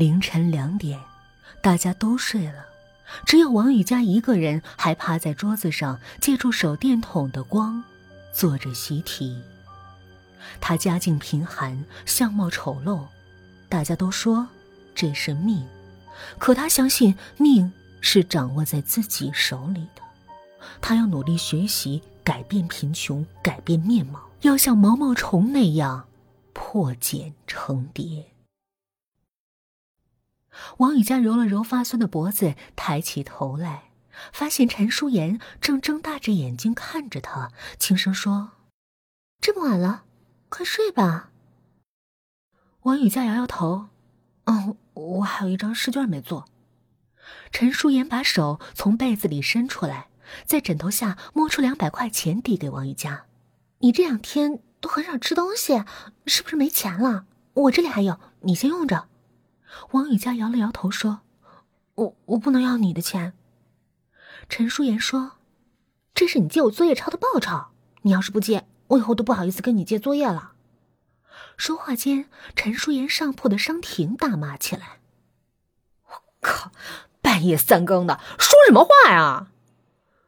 凌晨两点，大家都睡了，只有王雨佳一个人还趴在桌子上，借助手电筒的光做着习题。他家境贫寒，相貌丑陋，大家都说这是命，可他相信命是掌握在自己手里的。他要努力学习，改变贫穷，改变面貌，要像毛毛虫那样破茧成蝶。王雨佳揉了揉发酸的脖子，抬起头来，发现陈淑妍正睁大着眼睛看着他，轻声说：“这么晚了，快睡吧。”王雨佳摇摇头：“哦，我还有一张试卷没做。”陈淑妍把手从被子里伸出来。在枕头下摸出两百块钱，递给王雨佳：“你这两天都很少吃东西，是不是没钱了？我这里还有，你先用着。”王雨佳摇了摇头说：“我我不能要你的钱。”陈淑妍说：“这是你借我作业抄的报酬，你要是不借，我以后都不好意思跟你借作业了。”说话间，陈淑妍上铺的商婷大骂起来：“我靠，半夜三更的说什么话呀！”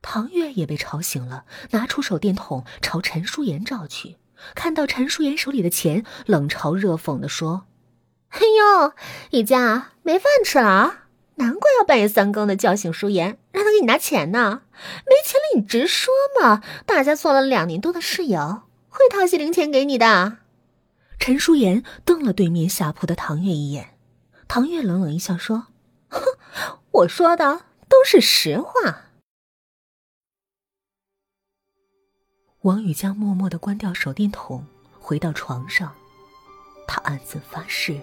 唐月也被吵醒了，拿出手电筒朝陈淑妍照去，看到陈淑妍手里的钱，冷嘲热讽的说：“ 哎呦，雨佳没饭吃了，难怪要半夜三更的叫醒舒妍，让她给你拿钱呢。没钱了你直说嘛，大家做了两年多的室友，会掏些零钱给你的。”陈舒妍瞪了对面下铺的唐月一眼，唐月冷冷一笑说：“哼，我说的都是实话。”王雨佳默默的关掉手电筒，回到床上。他暗自发誓，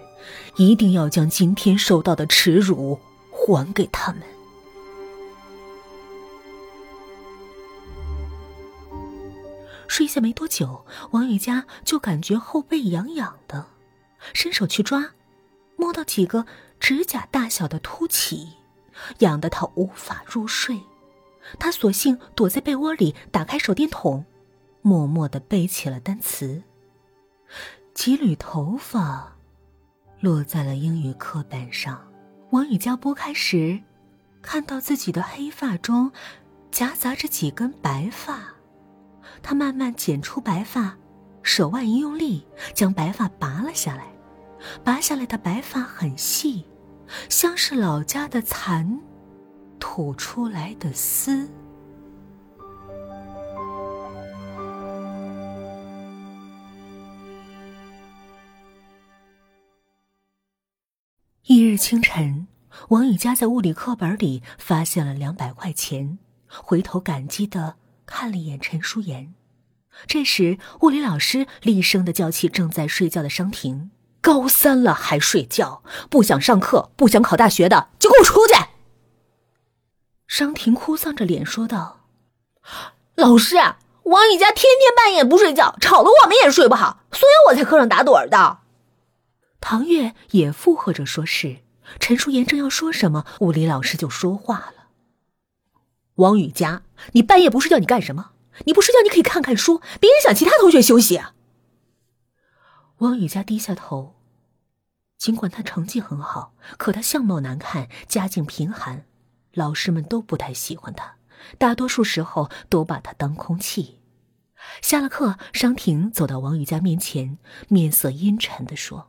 一定要将今天受到的耻辱还给他们。睡下没多久，王雨佳就感觉后背痒痒的，伸手去抓，摸到几个指甲大小的凸起，痒得他无法入睡。他索性躲在被窝里，打开手电筒。默默的背起了单词。几缕头发落在了英语课本上。王雨佳拨开时，看到自己的黑发中夹杂着几根白发。他慢慢剪出白发，手腕一用力，将白发拔了下来。拔下来的白发很细，像是老家的蚕吐出来的丝。一日清晨，王雨佳在物理课本里发现了两百块钱，回头感激的看了一眼陈淑妍。这时，物理老师厉声的叫起正在睡觉的商婷：“高三了还睡觉？不想上课、不想考大学的，就给我出去！”商婷哭丧着脸说道：“老师，王雨佳天天半夜不睡觉，吵得我们也睡不好，所以我才课上打盹的。”唐月也附和着说：“是。”陈淑妍正要说什么，物理老师就说话了：“王雨佳，你半夜不睡觉，你干什么？你不睡觉，你可以看看书，别影响其他同学休息啊。”王雨佳低下头，尽管他成绩很好，可他相貌难看，家境贫寒，老师们都不太喜欢他，大多数时候都把他当空气。下了课，商婷走到王雨佳面前，面色阴沉的说。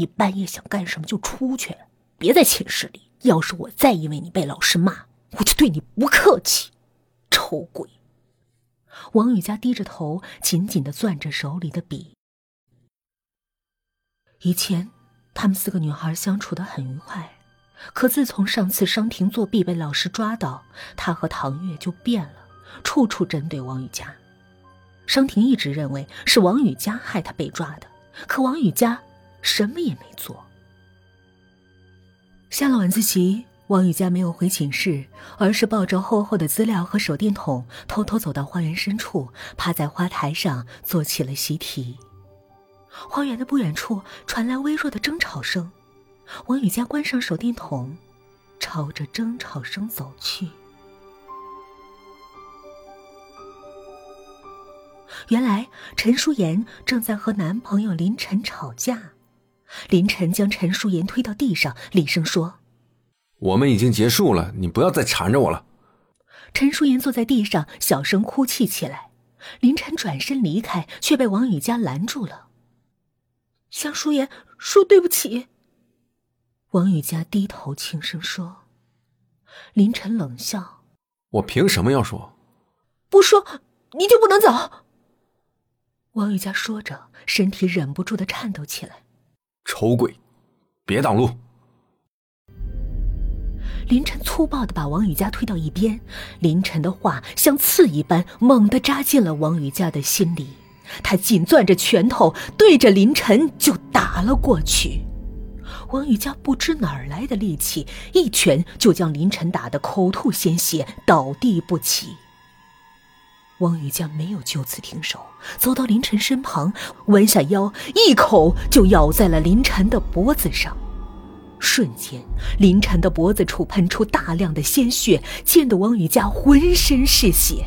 你半夜想干什么就出去，别在寝室里。要是我再因为你被老师骂，我就对你不客气，臭鬼！王雨佳低着头，紧紧的攥着手里的笔。以前，他们四个女孩相处的很愉快，可自从上次商婷作弊被老师抓到，她和唐月就变了，处处针对王雨佳。商婷一直认为是王雨佳害她被抓的，可王雨佳。什么也没做。下了晚自习，王雨佳没有回寝室，而是抱着厚厚的资料和手电筒，偷偷走到花园深处，趴在花台上做起了习题。花园的不远处传来微弱的争吵声，王雨佳关上手电筒，朝着争吵声走去。原来陈淑妍正在和男朋友林晨吵架。林晨将陈淑妍推到地上，厉声说：“我们已经结束了，你不要再缠着我了。”陈淑妍坐在地上，小声哭泣起来。林晨转身离开，却被王雨佳拦住了。向淑妍说对不起。王雨佳低头轻声说。林晨冷笑：“我凭什么要说？不说你就不能走。”王雨佳说着，身体忍不住的颤抖起来。丑鬼，别挡路！林晨粗暴的把王雨佳推到一边。林晨的话像刺一般，猛地扎进了王雨佳的心里。他紧攥着拳头，对着林晨就打了过去。王雨佳不知哪儿来的力气，一拳就将林晨打得口吐鲜血，倒地不起。王雨佳没有就此停手，走到林晨身旁，弯下腰，一口就咬在了林晨的脖子上。瞬间，林晨的脖子处喷出大量的鲜血，溅得王雨佳浑身是血。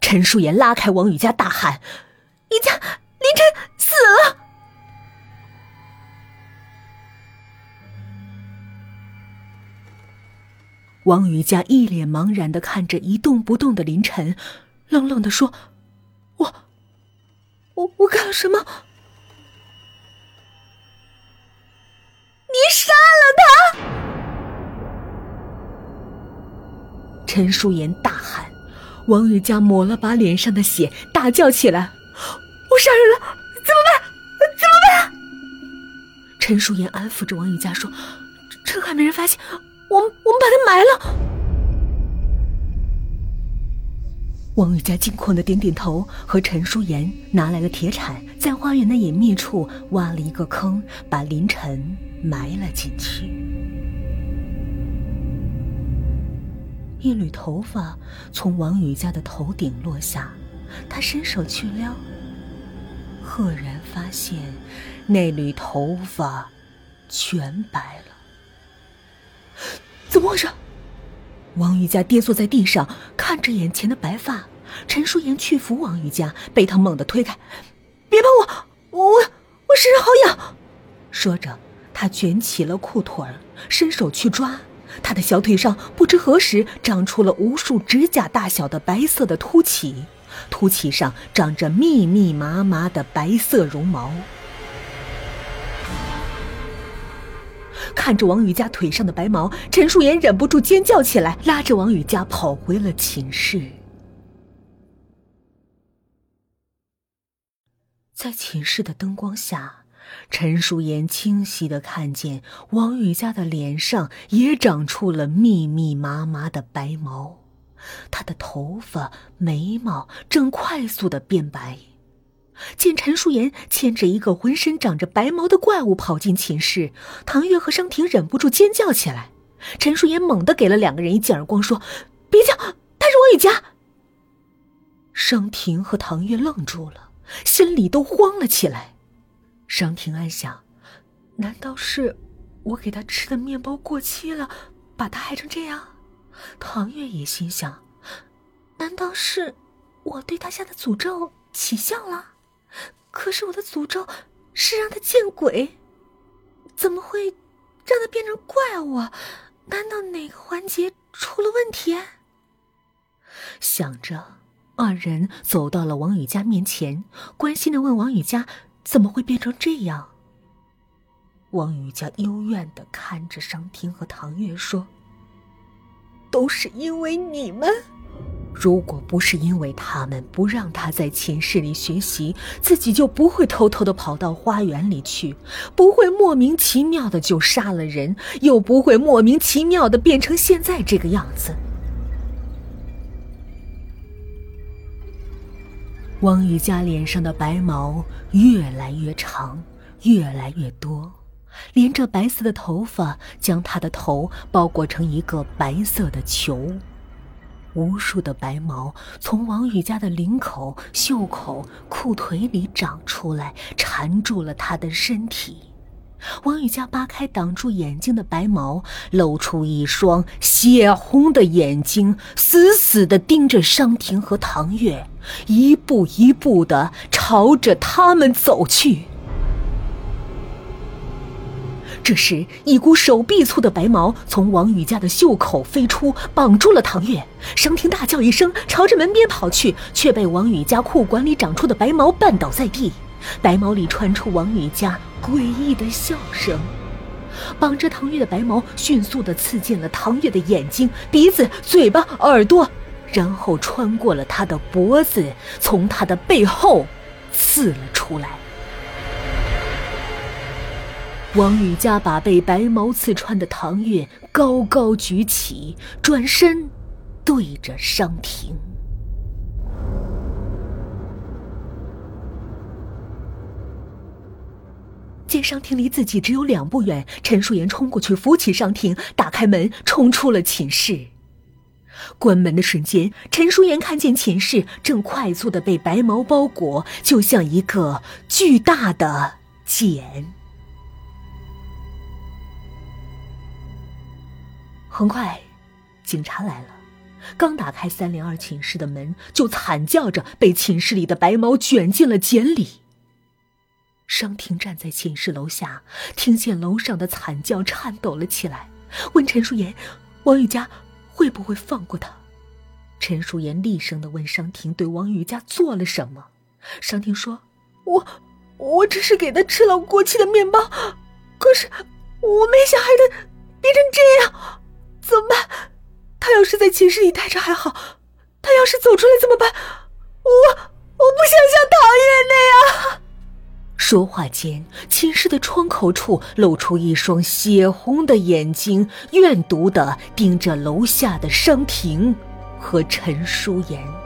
陈淑妍拉开王雨佳，大喊：“雨佳，林晨死了！”王雨佳一脸茫然的看着一动不动的林晨，冷冷的说：“我，我，我干了什么？你杀了他！”陈淑妍大喊。王雨佳抹了把脸上的血，大叫起来：“我杀人了，怎么办？怎么办？”陈淑妍安抚着王雨佳说：“这还没人发现，我们我们把他埋了。”王雨佳惊恐的点点头，和陈淑妍拿来了铁铲，在花园的隐秘处挖了一个坑，把林晨埋了进去。一缕头发从王雨佳的头顶落下，他伸手去撩，赫然发现那缕头发全白了。怎么回事？王玉佳跌坐在地上，看着眼前的白发。陈淑妍去扶王玉佳，被他猛地推开：“别碰我，我我我身上好痒。”说着，他卷起了裤腿儿，伸手去抓。他的小腿上不知何时长出了无数指甲大小的白色的凸起，凸起上长着密密麻麻的白色绒毛。看着王雨佳腿上的白毛，陈淑妍忍不住尖叫起来，拉着王雨佳跑回了寝室。在寝室的灯光下。陈淑妍清晰的看见王雨佳的脸上也长出了密密麻麻的白毛，她的头发、眉毛正快速的变白。见陈淑妍牵着一个浑身长着白毛的怪物跑进寝室，唐月和商婷忍不住尖叫起来。陈淑妍猛地给了两个人一记耳光，说：“别叫，他是王雨佳。”商婷和唐月愣住了，心里都慌了起来。商婷暗想：“难道是我给他吃的面包过期了，把他害成这样？”唐月也心想：“难道是我对他下的诅咒起效了？可是我的诅咒是让他见鬼，怎么会让他变成怪物？难道哪个环节出了问题？”想着，二人走到了王雨佳面前，关心的问王雨佳。怎么会变成这样？王雨佳幽怨的看着商婷和唐月说：“都是因为你们，如果不是因为他们不让他在寝室里学习，自己就不会偷偷的跑到花园里去，不会莫名其妙的就杀了人，又不会莫名其妙的变成现在这个样子。”王雨佳脸上的白毛越来越长，越来越多，连着白色的头发将她的头包裹成一个白色的球。无数的白毛从王雨佳的领口、袖口、裤腿里长出来，缠住了她的身体。王雨佳扒开挡住眼睛的白毛，露出一双血红的眼睛，死死地盯着商婷和唐月。一步一步的朝着他们走去。这时，一股手臂粗的白毛从王宇家的袖口飞出，绑住了唐月。商婷大叫一声，朝着门边跑去，却被王宇家裤管里长出的白毛绊倒在地。白毛里传出王宇家诡异的笑声。绑着唐月的白毛迅速地刺进了唐月的眼睛、鼻子、嘴巴、耳朵，然后穿过了他的脖子，从他的背后刺了出来。王宇佳把被白毛刺穿的唐月高高举起，转身对着商亭。见商亭离自己只有两步远，陈淑妍冲过去扶起商亭，打开门，冲出了寝室。关门的瞬间，陈淑妍看见寝室正快速的被白毛包裹，就像一个巨大的茧。很快，警察来了。刚打开三零二寝室的门，就惨叫着被寝室里的白毛卷进了茧里。商婷站在寝室楼下，听见楼上的惨叫，颤抖了起来，问陈淑妍：“王宇佳会不会放过他？”陈淑妍厉声的问商婷：“对王宇佳做了什么？”商婷说：“我，我只是给他吃了过期的面包，可是我没想害他变成这样。”怎么办？他要是在寝室里待着还好，他要是走出来怎么办？我我不想像唐月那样。说话间，寝室的窗口处露出一双血红的眼睛，怨毒的盯着楼下的商婷和陈淑妍。